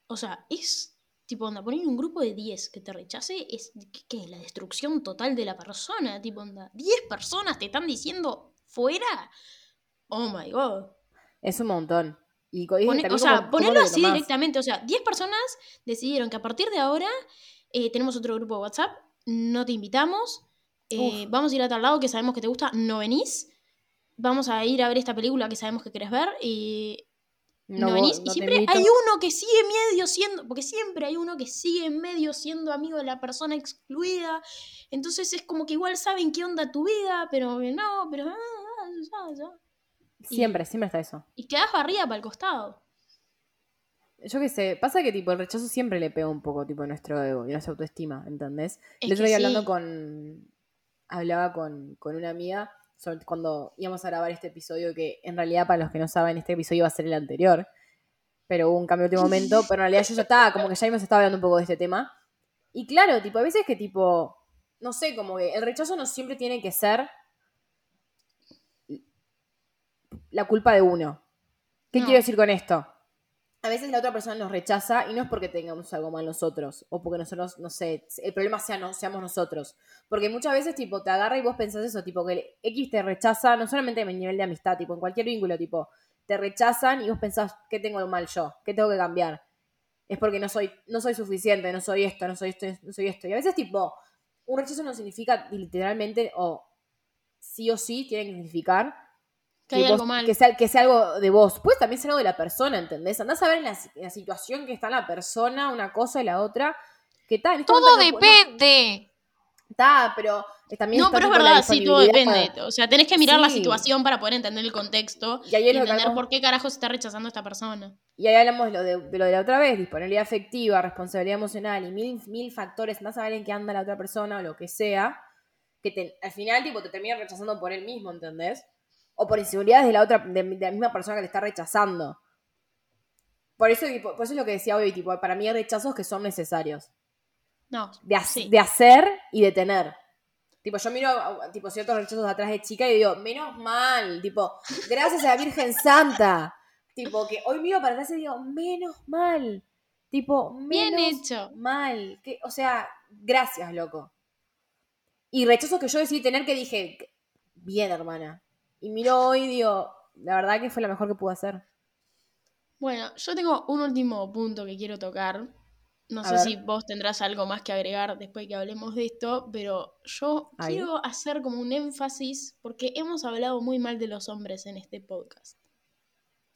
O sea, es tipo, onda, poner un grupo de 10 que te rechace es ¿qué, qué? la destrucción total de la persona. Tipo, onda, 10 personas te están diciendo fuera. Oh my god. Es un montón. Y, Pone- o sea, ponerlo así directamente. O sea, 10 personas decidieron que a partir de ahora eh, tenemos otro grupo de WhatsApp, no te invitamos, eh, vamos a ir a tal lado que sabemos que te gusta, no venís. Vamos a ir a ver esta película que sabemos que querés ver y no, venís. no y siempre hay uno que sigue medio siendo, porque siempre hay uno que sigue medio siendo amigo de la persona excluida. Entonces es como que igual saben qué onda tu vida, pero no, pero... ah, ah, ah, ah. Siempre, siempre está eso. Y quedás barrida para el costado. Yo qué sé, pasa que tipo el rechazo siempre le pega un poco tipo a nuestro ego y a nuestra autoestima, ¿entendés? Es El otro hablando con. Hablaba con, con una amiga sobre cuando íbamos a grabar este episodio, que en realidad, para los que no saben, este episodio iba a ser el anterior. Pero hubo un cambio de último momento. Pero en realidad yo ya estaba, como que ya hemos estado hablando un poco de este tema. Y claro, tipo, a veces que tipo. No sé, como que el rechazo no siempre tiene que ser la culpa de uno. ¿Qué No. quiero decir con esto? A veces la otra persona nos rechaza y no es porque tengamos algo mal nosotros o porque nosotros, no sé, el problema sea no, seamos nosotros. Porque muchas veces, tipo, te agarra y vos pensás eso, tipo, que el X te rechaza, no solamente en el nivel de amistad, tipo, en cualquier vínculo, tipo, te rechazan y vos pensás, ¿qué tengo mal yo? ¿Qué tengo que cambiar? Es porque no soy, no soy suficiente, no soy esto, no soy esto, no soy esto. Y a veces, tipo, un rechazo no significa literalmente, o sí o sí, tiene que significar Que hay vos- algo mal. Que sea, que sea algo de vos. Puede también ser algo de la persona, ¿entendés? Andás a ver en la, en la situación que está la persona, una cosa y la otra. Está, en este Todo no- depende. Está, pero también No, está pero es verdad, sí, todo depende. O sea, tenés que mirar la situación para poder entender el contexto Y ahí y es entender hablamos- por qué carajo se está rechazando a esta persona. Y ahí hablamos de lo de, de lo de la otra vez, disponibilidad afectiva, responsabilidad emocional y mil, mil factores, más a ver en qué anda la otra persona o lo que sea, que te- al final tipo te termina rechazando por él mismo, ¿entendés? O por inseguridades de la otra, de, de la misma persona que te está rechazando. Por eso, por eso es lo que decía hoy, tipo, para mí hay rechazos que son necesarios. No, De, ha- sí. de hacer y de tener. Tipo, yo miro tipo, ciertos rechazos atrás de chica y digo, menos mal, tipo, gracias a la Virgen Santa. Tipo, que hoy miro para atrás y digo, menos mal. Tipo, Bien menos hecho. mal. Que, o sea, gracias, loco. Y rechazos que yo decidí tener que dije, bien, hermana. Y miro hoy y digo, la verdad que fue lo mejor que pude hacer. Bueno, yo tengo un último punto que quiero tocar. No A sé ver. si vos tendrás algo más que agregar después que hablemos de esto, pero yo Ahí. quiero hacer como un énfasis porque hemos hablado muy mal de los hombres en este podcast.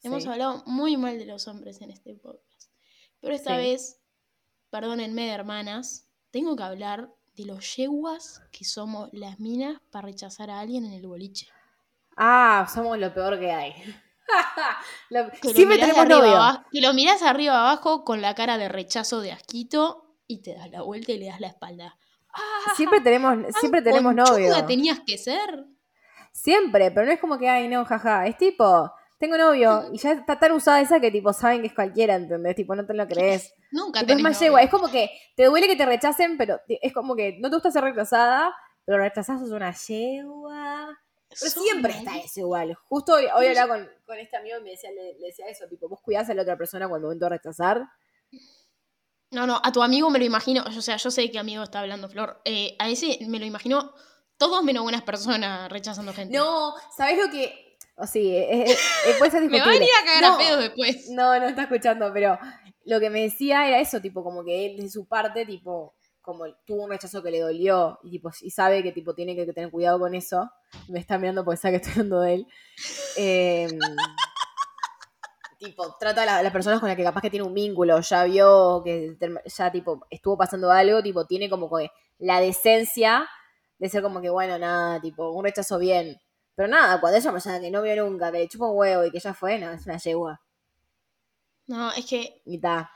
Hemos hablado muy mal de los hombres en este podcast. Pero esta Sí. vez, perdónenme, hermanas, tengo que hablar de los yeguas que somos las minas para rechazar a alguien en el boliche. Ah, somos lo peor que hay. Lo- Que Siempre tenemos novio. abajo- que lo mirás arriba abajo con la cara de rechazo de asquito y te das la vuelta y le das la espalda. ¡Ah! Siempre tenemos, siempre ¿Tan tenemos novio. tenías que ser? Siempre, pero no es como que, ay, no, jaja. Es tipo, tengo novio y ya está tan usada esa que tipo saben que es cualquiera, ¿entendés? Tipo, no te lo crees. Nunca Tipo, es más novio. yegua. Es como que te duele que te rechacen, pero es como que no te gusta ser rechazada, pero rechazás sos una yegua. Pero siempre está eso igual. Justo hoy, hablaba con, con este amigo y me decía, le, le decía eso, tipo, vos cuidás a la otra persona cuando momento de rechazar. No, no, a tu amigo me lo imagino, o sea, yo sé que amigo está hablando, Flor. eh, a ese me lo imagino todos menos buenas personas rechazando gente. No, ¿sabés lo que...? O sí, es- es- es- me va a venir a cagar No, a pedo después. No, no está escuchando, pero lo que me decía era eso, tipo, como que él de su parte, tipo, como tuvo un rechazo que le dolió y tipo, y sabe que tipo tiene que tener cuidado con eso. Me está mirando porque sabe que estoy hablando de él. Eh, tipo, trata a la- las personas con las que capaz que tiene un vínculo, ya vio que ya tipo estuvo pasando algo, tipo, tiene como que la decencia de ser como que, bueno, nada, tipo, un rechazo bien. Pero nada, cuando esa persona que no vio nunca, que le chupa un huevo y que ya fue, no, es una yegua. No, es que, Y ta.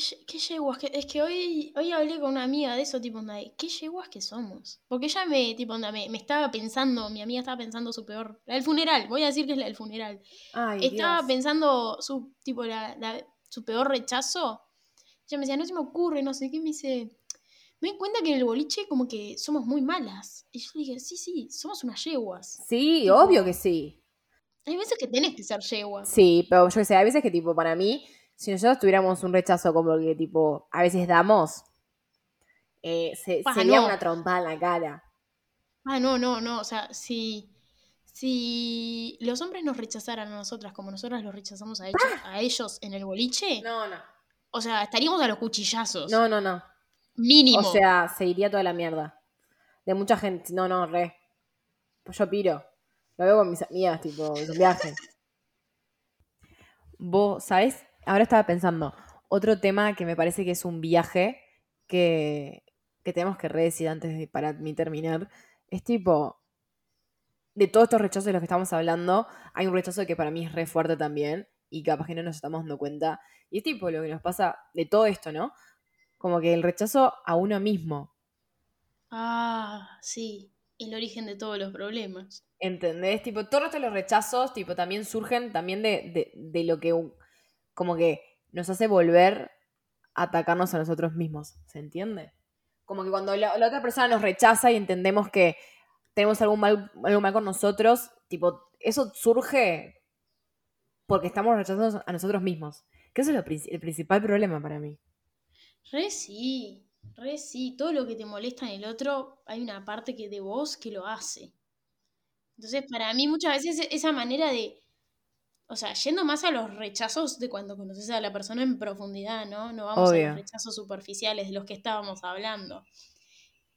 ¿Qué, qué yeguas? que- es que hoy, hoy hablé con una amiga de eso, tipo, onda, ¿qué yeguas que somos? Porque ella me, tipo, onda, me, me estaba pensando, mi amiga estaba pensando su peor, la del funeral, voy a decir que es la del funeral. Ay, estaba Dios. pensando su, tipo, la, la- su peor rechazo. Ella me decía, no se me ocurre, no sé qué, me dice, me doy cuenta que en el boliche como que somos muy malas. Y yo le dije, sí, sí, somos unas yeguas. Sí, tipo- obvio que sí. Hay veces que tenés que ser yegua. Sí, pero yo qué sé, hay veces que tipo, para mí, si nosotros tuviéramos un rechazo como el que tipo, a veces damos, eh, se- Ah, sería no. una trompada en la cara. Ah, no, no, no. O sea, si, si los hombres nos rechazaran a nosotras como nosotras los rechazamos a ellos, a ellos en el boliche, No, no. o sea, estaríamos a los cuchillazos. No, no, no. Mínimo. O sea, se iría toda la mierda. De mucha gente. No, no, re. Pues yo piro. Lo veo con mis amigas, tipo, en un viaje. Vos, ¿sabés? Ahora estaba pensando. Otro tema que me parece que es un viaje que, que tenemos que redecir antes de para mí terminar. Es tipo. De todos estos rechazos de los que estamos hablando, hay un rechazo que para mí es re fuerte también. Y capaz que no nos estamos dando cuenta. Y es tipo lo que nos pasa de todo esto, ¿no? Como que el rechazo a uno mismo. Ah, sí. El origen de todos los problemas. ¿Entendés? Tipo, todos estos los rechazos, tipo, también surgen también de, de, de lo que como que nos hace volver a atacarnos a nosotros mismos. ¿Se entiende? Como que cuando la, otra persona nos rechaza y entendemos que tenemos algún mal, algo mal con nosotros, tipo, eso surge porque estamos rechazando a nosotros mismos. Que eso es lo el principal problema para mí. Re sí, re sí. Todo lo que te molesta en el otro, hay una parte que de vos que lo hace. Entonces, para mí muchas veces esa manera de, o sea, yendo más a los rechazos de cuando conoces a la persona en profundidad, ¿no? No vamos a los rechazos superficiales de los que estábamos hablando.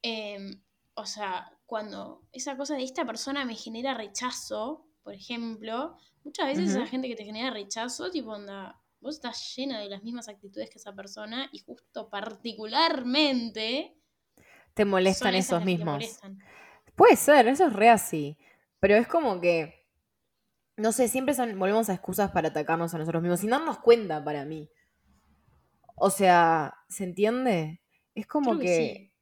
Em, o sea, cuando esa cosa de esta persona me genera rechazo, por ejemplo, muchas veces esa gente que te genera rechazo, tipo, onda, vos estás llena de las mismas actitudes que esa persona y justo particularmente Te molestan esos mismos. molestan. Puede ser, eso es re así. Pero es como que, no sé, siempre son, volvemos a excusas para atacarnos a nosotros mismos, sin darnos cuenta para mí. O sea, ¿se entiende? Es como Creo que que, sí.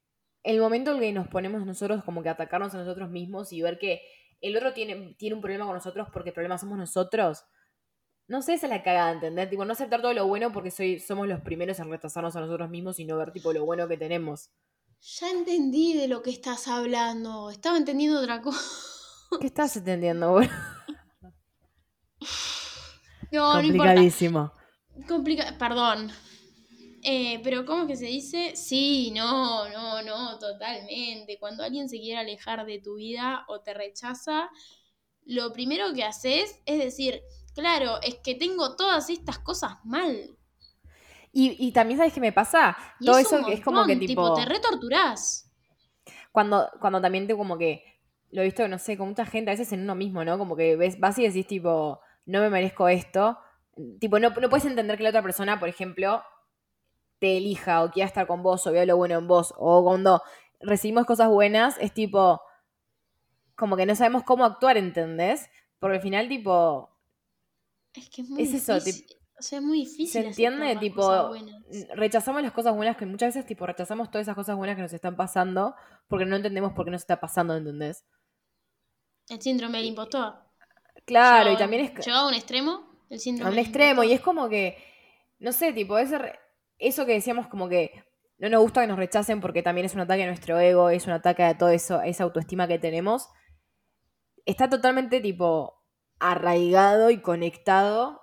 el momento en que nos ponemos nosotros como que atacarnos a nosotros mismos y ver que el otro tiene, tiene un problema con nosotros porque el problema somos nosotros. No sé, esa es la cagada, ¿entendés? Tipo, no aceptar todo lo bueno porque soy, somos los primeros en rechazarnos a nosotros mismos y no ver tipo lo bueno que tenemos. Ya entendí de lo que estás hablando. Estaba entendiendo otra cosa. ¿Qué estás entendiendo, boludo? No, no importa. Complicadísimo. Complica Perdón. Eh, pero ¿cómo que se dice? Sí, no, no, no, totalmente. Cuando alguien se quiere alejar de tu vida o te rechaza, lo primero que haces es decir, claro, es que tengo todas estas cosas mal. Y, y también, ¿sabes qué me pasa? Y Todo es eso que es como que montón, tipo... te retorturás. Cuando, cuando también te como que... Lo he visto, no sé, con mucha gente, a veces en uno mismo, ¿no? Como que ves, vas y decís tipo, no me merezco esto. Tipo, no, no puedes entender que la otra persona, por ejemplo, te elija o quiera estar con vos o vea lo bueno en vos. O cuando recibimos cosas buenas, es tipo, como que no sabemos cómo actuar, ¿entendés? Porque al final, tipo, Es que es muy Es eso, difícil. o sea, es muy difícil. se entiende, tipo, rechazamos las cosas buenas que muchas veces, tipo, rechazamos todas esas cosas buenas que nos están pasando porque no entendemos por qué nos está pasando, ¿entendés? El síndrome del impostor. Claro, y también es Llegado a un extremo, el a síndrome un del extremo, y es como que, no sé, tipo, ese eso que decíamos como que no nos gusta que nos rechacen porque también es un ataque a nuestro ego, es un ataque a todo eso, a esa autoestima que tenemos, está totalmente, tipo, arraigado y conectado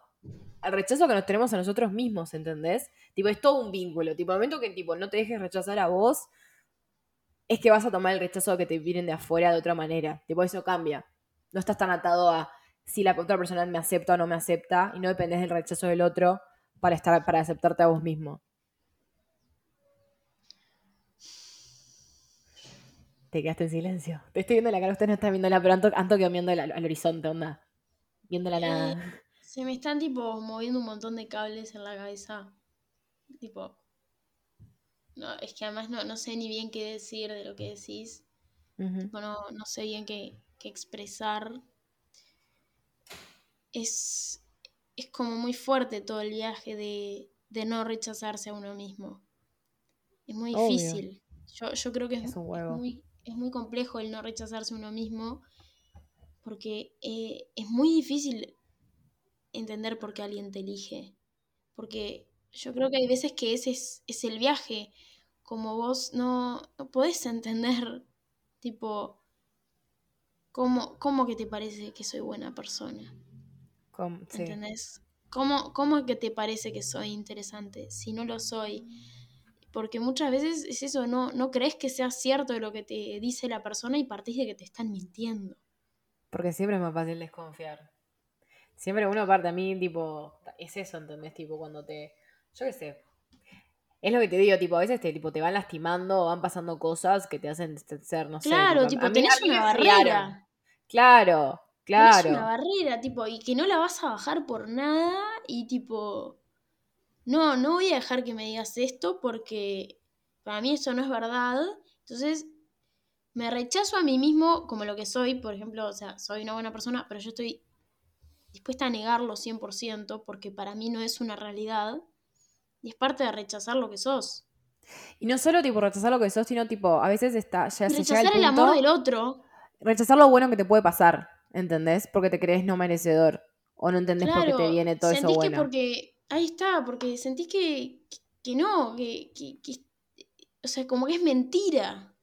al rechazo que nos tenemos a nosotros mismos, ¿entendés? Tipo, es todo un vínculo, tipo, el momento que, tipo, no te dejes rechazar a vos, es que vas a tomar el rechazo que te vienen de afuera de otra manera, tipo, eso cambia. No estás tan atado a si la otra persona me acepta o no me acepta y no dependes del rechazo del otro para estar para aceptarte a vos mismo. Te quedaste en silencio. Te estoy viendo la cara, ustedes no están viendo la, pero Anto, Anto quedó viendo al, al horizonte, onda. Viendo la nada. Se me están tipo moviendo un montón de cables en la cabeza. Tipo. No, es que además no, no sé ni bien qué decir de lo que decís. Tipo, no, no sé bien qué, qué expresar. Es, es como muy fuerte todo el viaje de, de no rechazarse a uno mismo. Es muy Obvio. difícil. Yo, yo creo que es, Es un es huevo. muy, es muy complejo el no rechazarse a uno mismo porque eh, es muy difícil entender por qué alguien te elige. Porque yo creo que hay veces que ese es, es el viaje. Como vos no, no podés entender, tipo, cómo, cómo que te parece que soy buena persona. Sí. ¿Entendés? ¿Cómo, ¿Cómo que te parece que soy interesante si no lo soy? Porque muchas veces es eso, no, no crees que sea cierto lo que te dice la persona y partís de que te están mintiendo. Porque siempre es más fácil desconfiar. Siempre uno parte a mí, tipo, es eso, ¿entendés? Tipo, cuando te. Yo qué sé. Es lo que te digo, tipo, a veces te, tipo, te van lastimando o van pasando cosas que te hacen ser, no sé. claro, tipo, a mí- tenés a mí me una barrera. Claro, claro. Tenés una barrera, tipo, y que no la vas a bajar por nada y tipo, no, no voy a dejar que me digas esto porque para mí eso no es verdad. Entonces, me rechazo a mí mismo como lo que soy, por ejemplo, o sea, soy una buena persona, pero yo estoy dispuesta a negarlo 100% porque para mí no es una realidad y es parte de rechazar lo que sos. Y no solo, tipo, rechazar lo que sos, sino, tipo, a veces está, ya Y se llega rechazar el amor del otro. Rechazar lo bueno que te puede pasar, ¿entendés? Porque te crees no merecedor. O no entendés por qué Claro, te viene todo eso sentís que bueno. porque, ahí está, porque sentís que, que, que no, que, que- que- o sea, como que es mentira.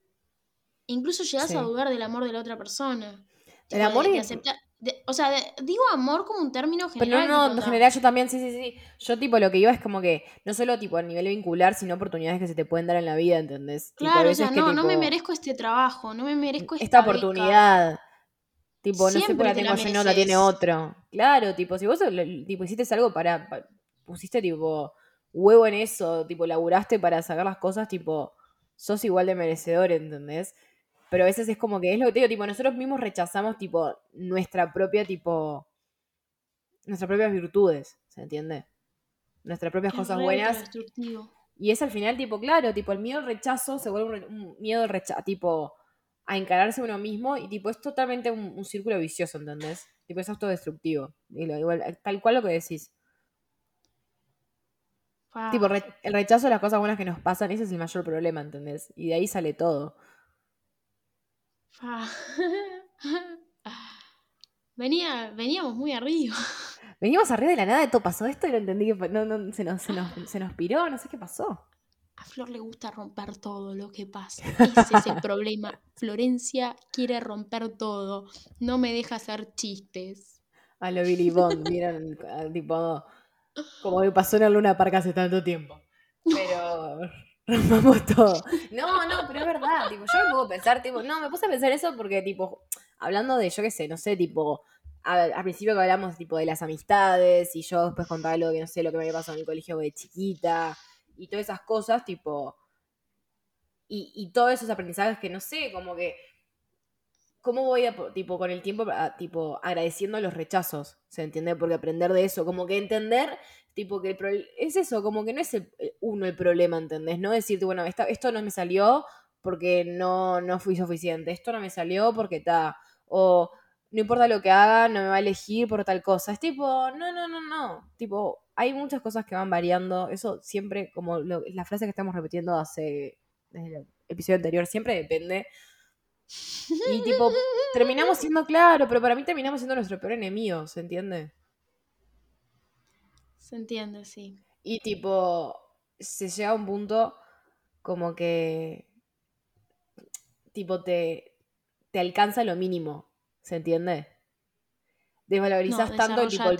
E incluso llegás Sí. a dudar del amor de la otra persona. El Tipo, amor de- o sea, de- digo amor como un término Pero general. no, no, tipo, en no. general yo también, sí, sí, sí. Yo, tipo, lo que iba es como que, no solo, tipo, a nivel vincular, sino oportunidades que se te pueden dar en la vida, ¿entendés? Tipo, Claro, o sea, que, no, no me merezco este trabajo, no me merezco esta, esta beca. Tipo, no sé por la te tengo yo, no la tiene otro. Claro, tipo, si vos tipo, hiciste algo para, pa- pusiste, tipo, huevo en eso, tipo, laburaste para sacar las cosas, tipo, sos igual de merecedor, ¿entendés? Pero a veces es como que es lo que te digo, tipo, nosotros mismos rechazamos, tipo, nuestra propia, tipo, nuestras propias virtudes, ¿se entiende? Nuestras propias Es cosas buenas. Y es al final, tipo, claro, tipo, el miedo al rechazo se vuelve un, un miedo al rechazo, tipo, a encararse a uno mismo y, tipo, es totalmente un, un círculo vicioso, ¿entendés? Tipo, es autodestructivo. Y lo- igual, tal cual lo que decís. Tipo, re- el rechazo de las cosas buenas que nos pasan, ese es el mayor problema, ¿entendés? Y de ahí sale todo. Venía, veníamos muy arriba. Venimos arriba de la nada, de todo pasó esto y no entendí que no, no, se, nos, se, nos, se nos piró, no sé qué pasó. A Flor le gusta romper todo lo que pasa. Ese es el problema. Florencia quiere romper todo. No me deja hacer chistes. A lo Billy Bond, vieron, Ah, tipo, como que pasó en la Luna Park hace tanto tiempo. Pero rompamos todo. No, no, pero es verdad, tipo, yo me puedo pensar, tipo, no, me puse a pensar eso porque, tipo, hablando de, yo qué sé, no sé, tipo, a- al principio que hablamos tipo de las amistades y yo después contaba lo que no sé, lo que me había pasado en el colegio de chiquita y todas esas cosas, tipo, y, y todos esos aprendizajes que no sé, como que, ¿cómo voy a, po- tipo, con el tiempo, a- tipo, agradeciendo los rechazos? ¿Se entiende? Porque aprender de eso, como que entender, tipo, que el pro- es eso, como que no es el- uno el problema, ¿entendés? No decirte, bueno, esta- esto no me salió porque no, no fui suficiente, esto no me salió porque está, o no importa lo que haga, no me va a elegir por tal cosa. Es tipo, no, no, no, no. Tipo, hay muchas cosas que van variando. Eso siempre, como lo- la frase que estamos repitiendo hace desde el episodio anterior, siempre depende. Y tipo, terminamos siendo claro, pero para mí terminamos siendo nuestro peor enemigo, ¿se entiende? Se entiende, sí. Y tipo, se llega a un punto como que, tipo, te, te alcanza lo mínimo, ¿se entiende? Desvalorizas No, tanto tipo el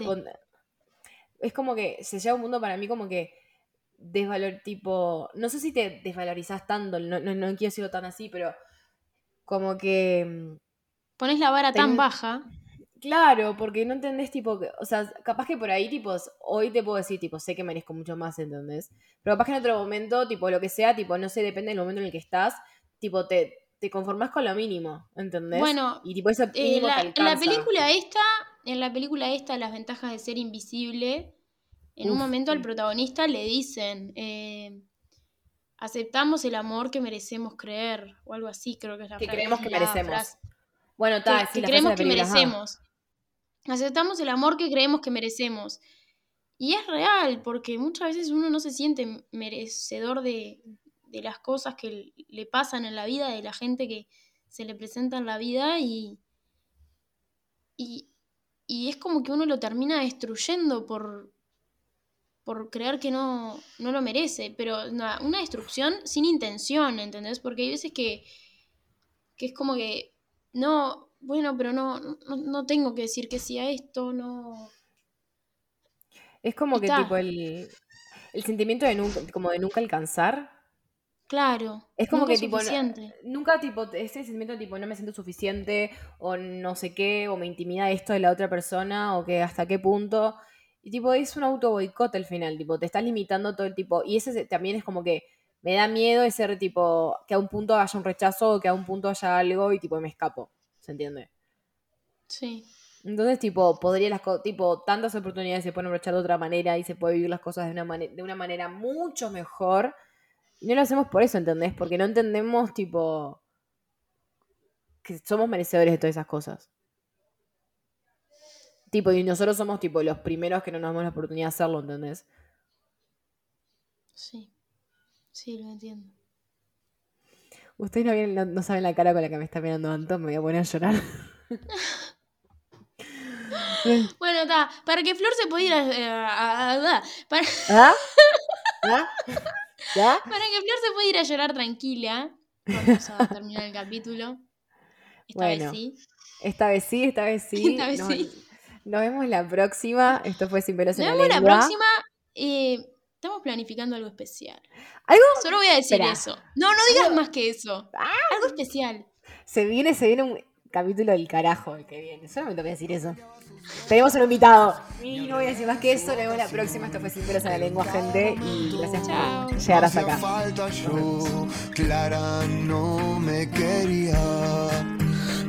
Es como que se llega a un punto para mí como que desvalor, tipo, no sé si te desvalorizas tanto, no, no, no quiero decirlo tan así, pero como que... mm, Pones la vara tan baja. Claro, porque no entendés, tipo, que- o sea, capaz que por ahí, tipo, hoy te puedo decir, tipo, sé que merezco mucho más, ¿entendés? Pero capaz que en otro momento, tipo, lo que sea, tipo, no sé, depende del momento en el que estás, tipo, te, te conformás con lo mínimo, ¿entendés? Bueno, y tipo, ese Eh, la- te la película esta, en la película esta, las ventajas de ser invisible, en un momento al protagonista le dicen, eh, aceptamos el amor que merecemos creer, o algo así, creo que es la Que creemos que la merecemos. frase. Bueno, Que, está, sí, que la frase creemos que ajá. merecemos. Aceptamos el amor que creemos que merecemos. Y es real, porque muchas veces uno no se siente merecedor de, de las cosas que le pasan en la vida, de la gente que se le presenta en la vida y, y, y es como que uno lo termina destruyendo por, por creer que no, no lo merece, pero una, una destrucción sin intención, ¿entendés? Porque hay veces que, que es como que, no, bueno, pero no, no, no tengo que decir que sí a esto, no... Es como que, tipo, el, el sentimiento de nunca, como de nunca alcanzar. Claro. Es como nunca que, tipo, no- nunca, tipo, ese sentimiento, tipo, no me siento suficiente, o no sé qué, o me intimida esto de la otra persona, o que hasta qué punto. Y, tipo, es un auto boicot al final, tipo, te estás limitando todo el tipo. Y ese se- también es como que me da miedo ese, tipo, que a un punto haya un rechazo, o que a un punto haya algo, y, tipo, me escapo. ¿Se entiende? Sí. Entonces, tipo, podría las tipo, tantas oportunidades se pueden aprovechar de otra manera y se puede vivir las cosas de una, de una manera mucho mejor. No lo hacemos por eso, ¿entendés? Porque no entendemos, tipo, que somos merecedores de todas esas cosas. Tipo, y nosotros somos, tipo, los primeros que no nos damos la oportunidad de hacerlo, ¿entendés? Sí. Sí, lo entiendo. Ustedes no, vienen- no, no saben la cara con la que me está mirando Anton, me voy a poner a llorar. Bueno, está. Para que Flor se pueda ir a. a- a- a- para, ¿Ah? ¿Ah? ¿Ya? para que Flor se pueda ir a llorar tranquila. Vamos a terminar el capítulo. Esta Bueno, vez sí. Esta vez sí, esta vez sí. Esta vez nos, sí. nos vemos la próxima. Esto fue Sin pelos Nos en la vemos la próxima. eh, estamos planificando algo especial. Algo Solo voy a decir eso. No, no digas Algo- más que eso. Ah. Algo especial. se viene, se viene un capítulo del carajo el que viene. Solamente voy a decir eso. Tenemos un invitado. Y no voy a decir más que eso. Nos vemos la próxima. Esto fue Sin pelos en la lengua, gente. Y gracias Chao. por llegar hasta acá. falta yo, Clara no me quería.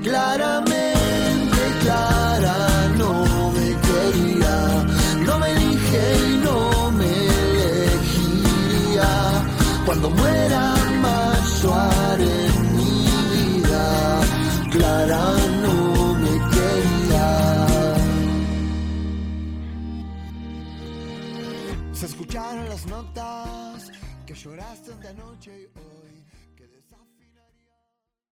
Claramente Clara no me quería. No me elige y no me elegiría. Cuando muera mi vida, Clara no me quería. Se escucharon las notas que lloraste esta noche y hoy.